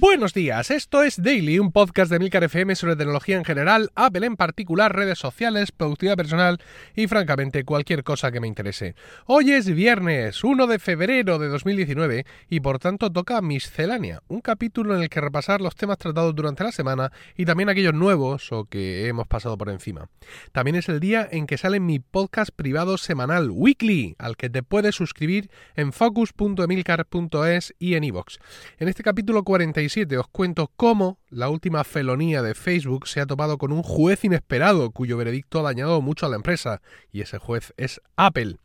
Buenos días, esto es Daily, un podcast de Milcar FM sobre tecnología en general, Apple en particular, redes sociales, productividad personal y francamente cualquier cosa que me interese. Hoy es viernes, 1 de febrero de 2019 y por tanto toca Miscelánea, un capítulo en el que repasar los temas tratados durante la semana y también aquellos nuevos o que hemos pasado por encima. También es el día en que sale mi podcast privado semanal, Weekly, al que te puedes suscribir en focus.emilcar.es y en iVoox. En este capítulo 47 os cuento cómo la última felonía de Facebook se ha topado con un juez inesperado cuyo veredicto ha dañado mucho a la empresa, y ese juez es Apple.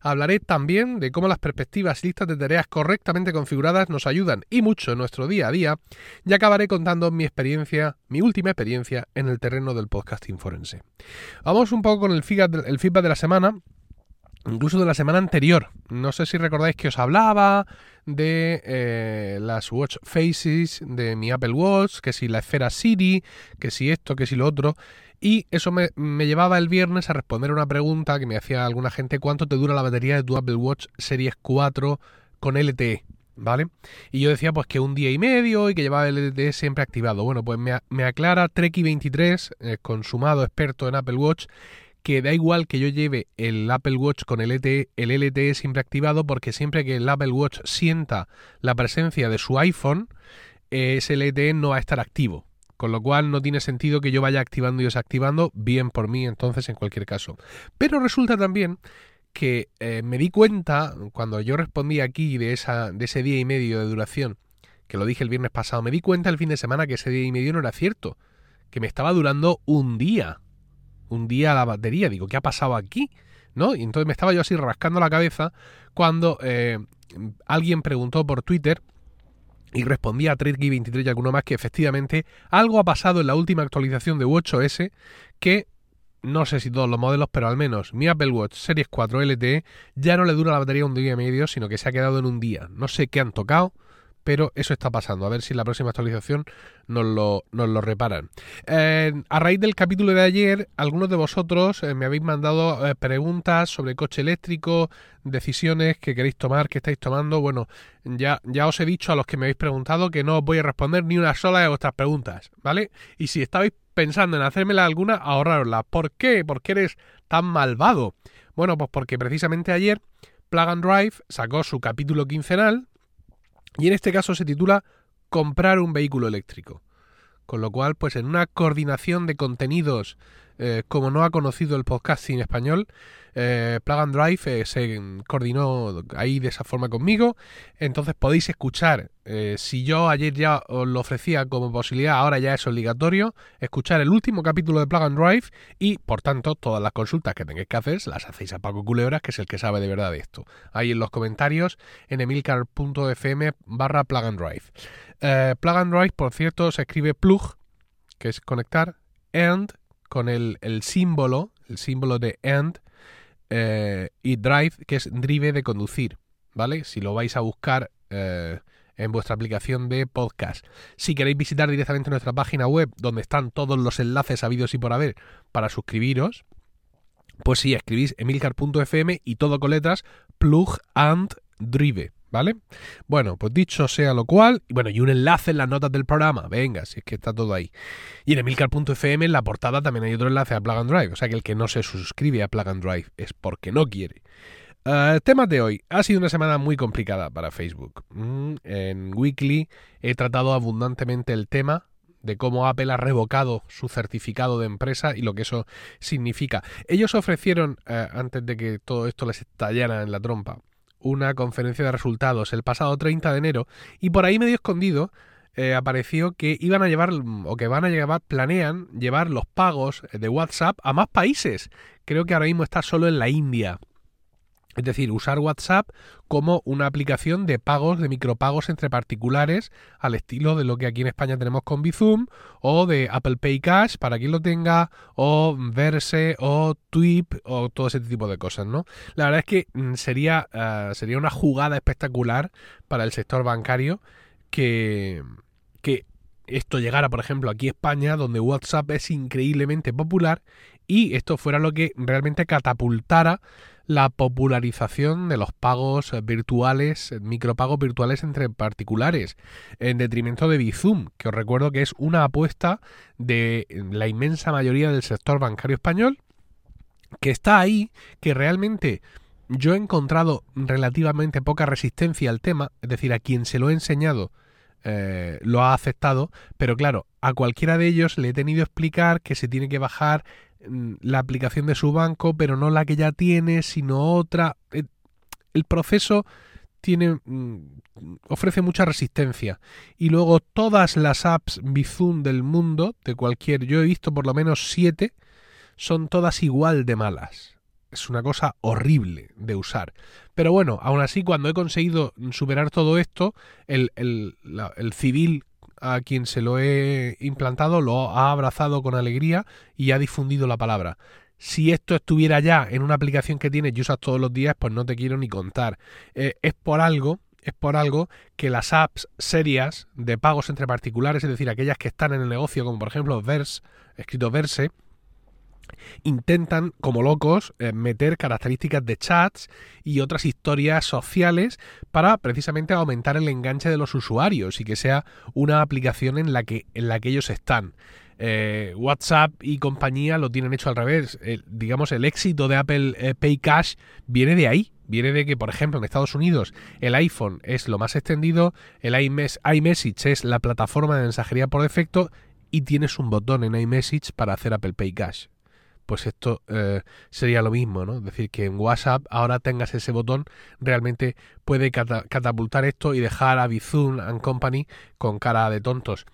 Hablaré también de cómo las perspectivas y listas de tareas correctamente configuradas nos ayudan y mucho en nuestro día a día, y acabaré contando mi experiencia, mi última experiencia en el terreno del podcasting forense. Vamos un poco con el feedback de la semana incluso de la semana anterior. No sé si recordáis que os hablaba de eh, las Watch Faces de mi Apple Watch, que si la esfera Siri, que si esto, que si lo otro. Y eso me, llevaba el viernes a responder una pregunta que me hacía alguna gente, ¿cuánto te dura la batería de tu Apple Watch Series 4 con LTE? ¿Vale? Y yo decía pues que un día y medio y que llevaba el LTE siempre activado. Bueno, pues me, me aclara Treki23, eh, consumado experto en Apple Watch, que da igual que yo lleve el Apple Watch con el LTE, el LTE siempre activado porque siempre que el Apple Watch sienta la presencia de su iPhone, ese LTE no va a estar activo. Con lo cual no tiene sentido que yo vaya activando y desactivando, bien por mí entonces en cualquier caso. Pero resulta también que eh, me di cuenta, cuando yo respondí aquí de, esa, de ese día y medio de duración, que lo dije el viernes pasado, me di cuenta el fin de semana que ese día y medio no era cierto, que me estaba durando un día un día la batería. Digo, ¿qué ha pasado aquí? ¿No? Y entonces me estaba yo así rascando la cabeza cuando eh, alguien preguntó por Twitter y respondía a Tredgy23 y alguno más que efectivamente algo ha pasado en la última actualización de WatchOS que no sé si todos los modelos, pero al menos mi Apple Watch Series 4 LTE ya no le dura la batería un día y medio, sino que se ha quedado en un día. No sé qué han tocado, pero eso está pasando. A ver si en la próxima actualización nos lo, nos lo reparan. A raíz del capítulo de ayer, algunos de vosotros eh, me habéis mandado eh, preguntas sobre coche eléctrico, decisiones que queréis tomar, que estáis tomando. Bueno, ya, ya os he dicho a los que me habéis preguntado que no os voy a responder ni una sola de vuestras preguntas, ¿vale? Y si estabais pensando en hacérmela alguna, ahorrarosla. ¿Por qué? ¿Por qué eres tan malvado? Bueno, pues porque precisamente ayer Plug and Drive sacó su capítulo quincenal y en este caso se titula Comprar un vehículo eléctrico. Con lo cual, pues en una coordinación de contenidos eh, como no ha conocido el podcasting español, eh, Plug and Drive eh, se coordinó ahí de esa forma conmigo. Entonces podéis escuchar, si yo ayer ya os lo ofrecía como posibilidad, ahora ya es obligatorio, escuchar el último capítulo de Plug and Drive y, por tanto, todas las consultas que tengáis que hacer las hacéis a Paco Culebras, que es el que sabe de verdad de esto. Ahí en los comentarios en emilcar.fm barra Plug and Drive. plug and Drive, por cierto, se escribe plug, que es conectar, and con el, símbolo, el símbolo de end eh, y drive, que es drive de conducir, ¿vale? Si lo vais a buscar eh, en vuestra aplicación de podcast. Si queréis visitar directamente nuestra página web, donde están todos los enlaces habidos y por haber para suscribiros, pues sí, escribís emilcar.fm y todo con letras plug and drive. ¿Vale? Bueno, pues dicho sea lo cual, bueno, y un enlace en las notas del programa, venga, si es que está todo ahí. Y en emilcar.fm en la portada también hay otro enlace a Plug and Drive, o sea que el que no se suscribe a Plug and Drive es porque no quiere. Uh, temas de hoy. Ha sido una semana muy complicada para Facebook. Mm, en Weekly he tratado abundantemente el tema de cómo Apple ha revocado su certificado de empresa y lo que eso significa. Ellos ofrecieron, eh, antes de que todo esto les estallara en la trompa, una conferencia de resultados el pasado 30 de enero y por ahí medio escondido eh, apareció que iban a llevar o que van a llevar, planean llevar los pagos de WhatsApp a más países. Creo que ahora mismo está solo en la India. Es decir, usar WhatsApp como una aplicación de pagos, de micropagos entre particulares, al estilo de lo que aquí en España tenemos con Bizum, o de Apple Pay Cash, para quien lo tenga, o Verse, o Twip, o todo ese tipo de cosas, ¿no? La verdad es que mm, sería, eh, sería una jugada espectacular para el sector bancario que, que esto llegara, por ejemplo, aquí a España, donde WhatsApp es increíblemente popular y esto fuera lo que realmente catapultara la popularización de los pagos virtuales, micropagos virtuales entre particulares, en detrimento de Bizum, que os recuerdo que es una apuesta de la inmensa mayoría del sector bancario español, que está ahí, que realmente yo he encontrado relativamente poca resistencia al tema, es decir, a quien se lo he enseñado eh, lo ha aceptado, pero claro, a cualquiera de ellos le he tenido que explicar que se tiene que bajar la aplicación de su banco, pero no la que ya tiene, sino otra. Eh, el proceso tiene mm, ofrece mucha resistencia. Y luego todas las apps Bizum del mundo de cualquier yo he visto por lo menos siete son todas igual de malas. Es una cosa horrible de usar. Pero bueno aún así cuando he conseguido superar todo esto el, el, el civil a quien se lo he implantado lo ha abrazado con alegría y ha difundido la palabra. Si esto estuviera ya en una aplicación que tienes y usas todos los días, pues no te quiero ni contar. Eh, es por algo, es por algo que las apps serias de pagos entre particulares, es decir, aquellas que están en el negocio, como por ejemplo Verse, escrito Verse, intentan, como locos, eh, meter características de chats y otras historias sociales para precisamente aumentar el enganche de los usuarios y que sea una aplicación en la que, en la que ellos están. Eh, WhatsApp y compañía lo tienen hecho al revés. digamos, el éxito de Apple eh, Pay Cash viene de ahí. Viene de que, por ejemplo, en Estados Unidos el iPhone es lo más extendido, el iMessage es la plataforma de mensajería por defecto y tienes un botón en iMessage para hacer Apple Pay Cash pues esto eh, sería lo mismo, ¿no? Es decir, que en WhatsApp ahora tengas ese botón, realmente puede catapultar esto y dejar a Bizum and Company con cara de tontos,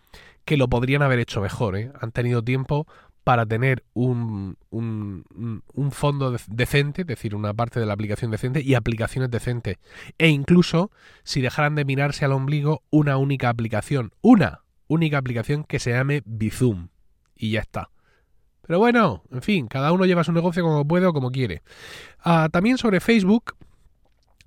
que lo podrían haber hecho mejor, ¿eh? Han tenido tiempo para tener un, un, un, fondo decente, es decir, una parte de la aplicación decente y aplicaciones decentes. E incluso, si dejaran de mirarse al ombligo, una única aplicación, una única aplicación que se llame Bizum. Y ya está. Pero bueno, en fin, cada uno lleva su negocio como puede o como quiere. Ah, también sobre Facebook,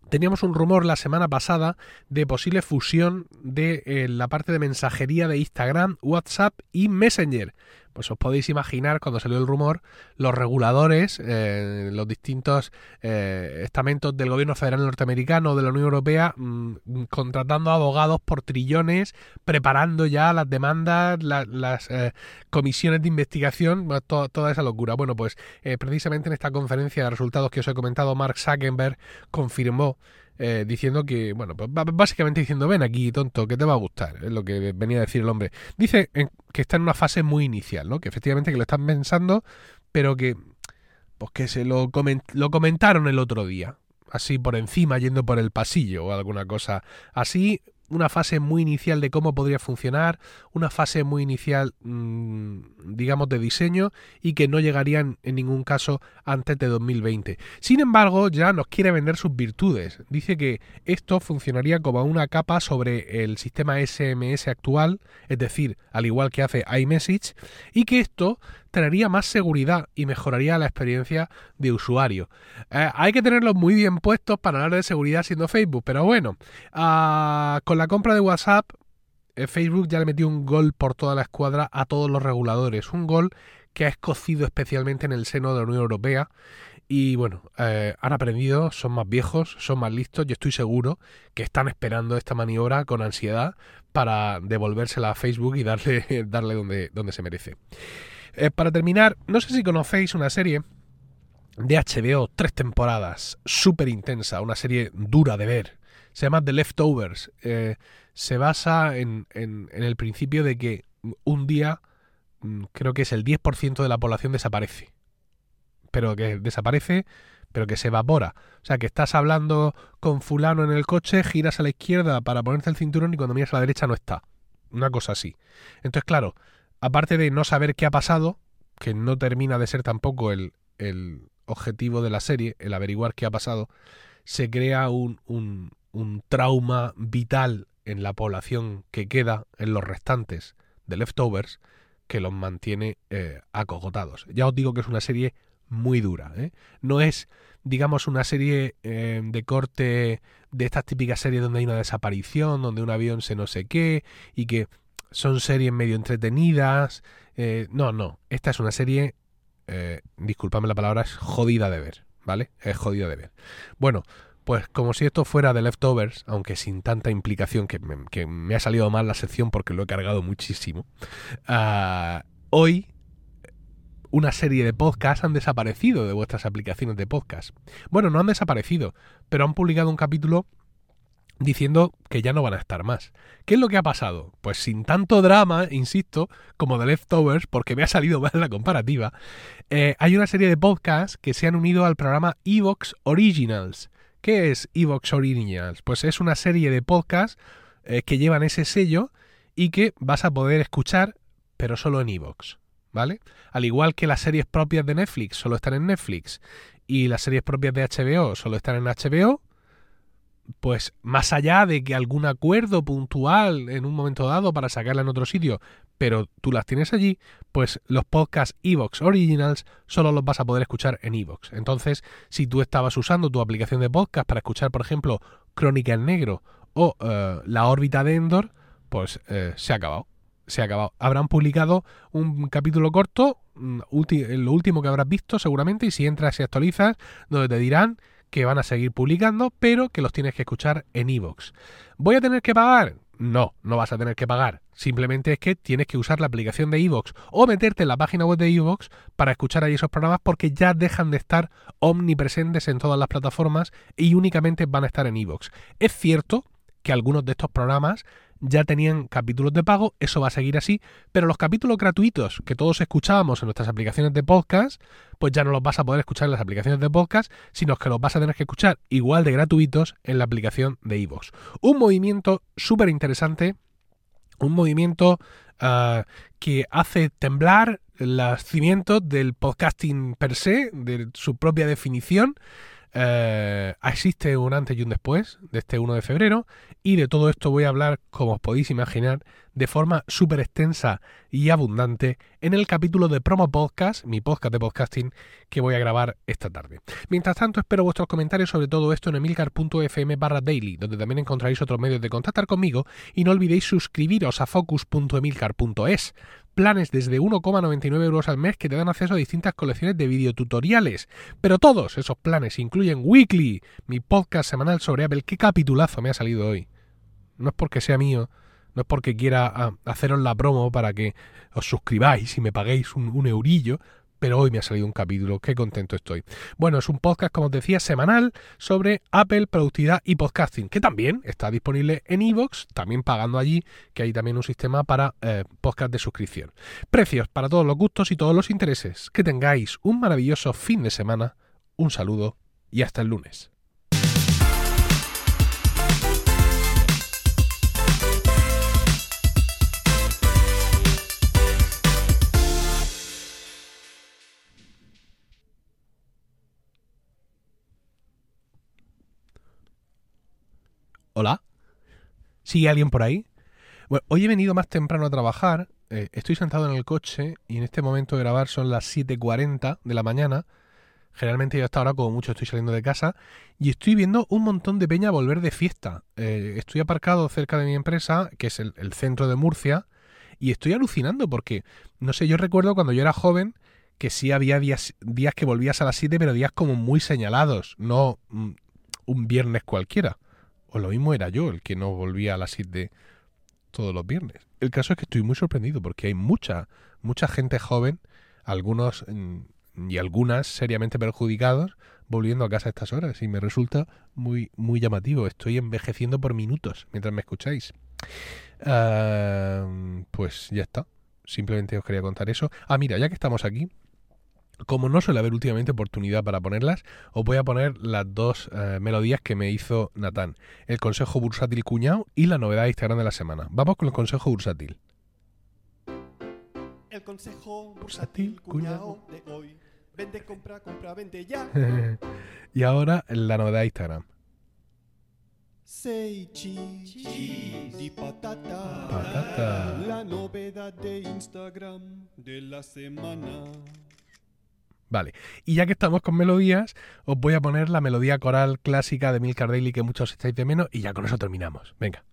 Teníamos un rumor la semana pasada de posible fusión de eh, la parte de mensajería de Instagram, WhatsApp y Messenger. Pues os podéis imaginar cuando salió el rumor, los reguladores, eh, los distintos eh, estamentos del gobierno federal norteamericano, de la Unión Europea, mm, contratando abogados por trillones, preparando ya las demandas, las eh, comisiones de investigación, toda esa locura. Bueno, pues precisamente en esta conferencia de resultados que os he comentado, Mark Zuckerberg confirmó eh, diciendo que, bueno, pues básicamente diciendo, ven aquí, tonto, que te va a gustar, es lo que venía a decir el hombre. Dice que está en una fase muy inicial, ¿no? Que efectivamente que lo están pensando, pero que, pues que se lo, lo comentaron el otro día, así por encima, yendo por el pasillo o alguna cosa así, una fase muy inicial de cómo podría funcionar, una fase muy inicial, mm, digamos, de diseño y que no llegarían en ningún caso antes de 2020. Sin embargo, ya nos quiere vender sus virtudes. Dice que esto funcionaría como una capa sobre el sistema SMS actual, es decir, al igual que hace iMessage, y que esto traería más seguridad y mejoraría la experiencia de usuario. Eh, hay que tenerlos muy bien puestos para hablar de seguridad siendo Facebook, pero bueno, ah, con la compra de WhatsApp, eh, Facebook ya le metió un gol por toda la escuadra a todos los reguladores, un gol que ha escocido especialmente en el seno de la Unión Europea. Y bueno, eh, han aprendido, son más viejos, son más listos. Yo estoy seguro que están esperando esta maniobra con ansiedad para devolvérsela a Facebook y darle, darle donde, donde se merece. Eh, para terminar, no sé si conocéis una serie de HBO, tres temporadas, súper intensa, una serie dura de ver. Se llama The Leftovers. Eh, se basa en, en, el principio de que un día, mm, creo que es el 10% de la población desaparece. Pero que desaparece, pero que se evapora. O sea, que estás hablando con fulano en el coche, giras a la izquierda para ponerte el cinturón y cuando miras a la derecha no está. Una cosa así. Entonces, claro, aparte de no saber qué ha pasado, que no termina de ser tampoco el, el objetivo de la serie, el averiguar qué ha pasado, se crea un, un, un trauma vital en la población que queda, en los restantes de Leftovers, que los mantiene eh, acogotados. Ya os digo que es una serie muy dura. ¿eh? No es, digamos, una serie eh, de corte de estas típicas series donde hay una desaparición, donde un avión se no sé qué, y que son series medio entretenidas. Eh, no, no. Esta es una serie eh, la palabra, es jodida de ver, ¿vale? Es jodida de ver. Bueno, pues como si esto fuera de leftovers, aunque sin tanta implicación, que me, ha salido mal la sección porque lo he cargado muchísimo, ah, hoy una serie de podcasts han desaparecido de vuestras aplicaciones de podcast. Bueno, no han desaparecido, pero han publicado un capítulo diciendo que ya no van a estar más. ¿Qué es lo que ha pasado? Pues sin tanto drama, insisto, como de Leftovers, porque me ha salido mal la comparativa, eh, hay una serie de podcasts que se han unido al programa Evox Originals. ¿Qué es Evox Originals? Pues es una serie de podcasts eh, que llevan ese sello y que vas a poder escuchar, pero solo en Evox. ¿Vale? Al igual que las series propias de Netflix solo están en Netflix y las series propias de HBO solo están en HBO, pues más allá de que algún acuerdo puntual en un momento dado para sacarla en otro sitio, pero tú las tienes allí, pues los podcasts Evox Originals solo los vas a poder escuchar en Evox. Entonces, si tú estabas usando tu aplicación de podcast para escuchar, por ejemplo, Crónica en Negro o eh, La órbita de Endor, pues eh, se ha acabado. Se ha acabado. Habrán publicado un capítulo corto, mm, lo último que habrás visto seguramente, y si entras y actualizas, donde te dirán que van a seguir publicando, pero que los tienes que escuchar en iVoox. ¿Voy a tener que pagar? No, no vas a tener que pagar. Simplemente es que tienes que usar la aplicación de iVoox o meterte en la página web de iVoox para escuchar ahí esos programas porque ya dejan de estar omnipresentes en todas las plataformas y únicamente van a estar en iVoox. Es cierto que algunos de estos programas ya tenían capítulos de pago, eso va a seguir así, pero los capítulos gratuitos que todos escuchábamos en nuestras aplicaciones de podcast, pues ya no los vas a poder escuchar en las aplicaciones de podcast, sino que los vas a tener que escuchar igual de gratuitos en la aplicación de iVoox. Un movimiento súper interesante, un movimiento ah, que hace temblar los cimientos del podcasting per se, de su propia definición, eh, existe un antes y un después de este 1 de febrero y de todo esto voy a hablar, como os podéis imaginar, de forma súper extensa y abundante en el capítulo de Promo Podcast, mi podcast de podcasting, que voy a grabar esta tarde. Mientras tanto, espero vuestros comentarios sobre todo esto en emilcar.fm barra daily, donde también encontraréis otros medios de contactar conmigo y no olvidéis suscribiros a focus.emilcar.es planes desde 1,99 euros al mes que te dan acceso a distintas colecciones de videotutoriales. Pero todos esos planes incluyen Weekly, mi podcast semanal sobre Apple. ¿Qué capitulazo me ha salido hoy? No es porque sea mío, no es porque quiera ah, haceros la promo para que os suscribáis y me paguéis un, un eurillo, pero hoy me ha salido un capítulo, qué contento estoy. Bueno, es un podcast, como os decía, semanal sobre Apple, productividad y podcasting, que también está disponible en iVoox, también pagando allí, que hay también un sistema para eh, podcast de suscripción. Precios para todos los gustos y todos los intereses. Que tengáis un maravilloso fin de semana, un saludo y hasta el lunes. Hola. ¿Sigue alguien por ahí? Bueno, hoy he venido más temprano a trabajar. Eh, estoy sentado en el coche y en este momento de grabar son las 7.40 de la mañana. Generalmente yo hasta ahora como mucho estoy saliendo de casa y estoy viendo un montón de peña volver de fiesta. Eh, estoy aparcado cerca de mi empresa, que es el, centro de Murcia, y estoy alucinando porque, no sé, yo recuerdo cuando yo era joven que sí había días, días que volvías a las 7, pero días como muy señalados, no mm, un viernes cualquiera. O lo mismo era yo el que no volvía a la de todos los viernes. El caso es que estoy muy sorprendido porque hay mucha, mucha gente joven, algunos mm, y algunas seriamente perjudicados, volviendo a casa a estas horas. Y me resulta muy, muy llamativo. Estoy envejeciendo por minutos mientras me escucháis. Ah, pues ya está. Simplemente os quería contar eso. Ah, mira, ya que estamos aquí, como no suele haber últimamente oportunidad para ponerlas, os voy a poner las dos eh, melodías que me hizo Natán. El consejo bursátil cuñado y la novedad de Instagram de la semana. Vamos con el consejo bursátil. El consejo bursátil cuñado de hoy. Vende, compra, compra, vende ya. y ahora la novedad de Instagram. Say cheese, di patata. Patata. La novedad de Instagram de la semana. Vale, y ya que estamos con melodías, os voy a poner la melodía coral clásica de Milcar Daily que muchos estáis de menos y ya con eso terminamos. Venga.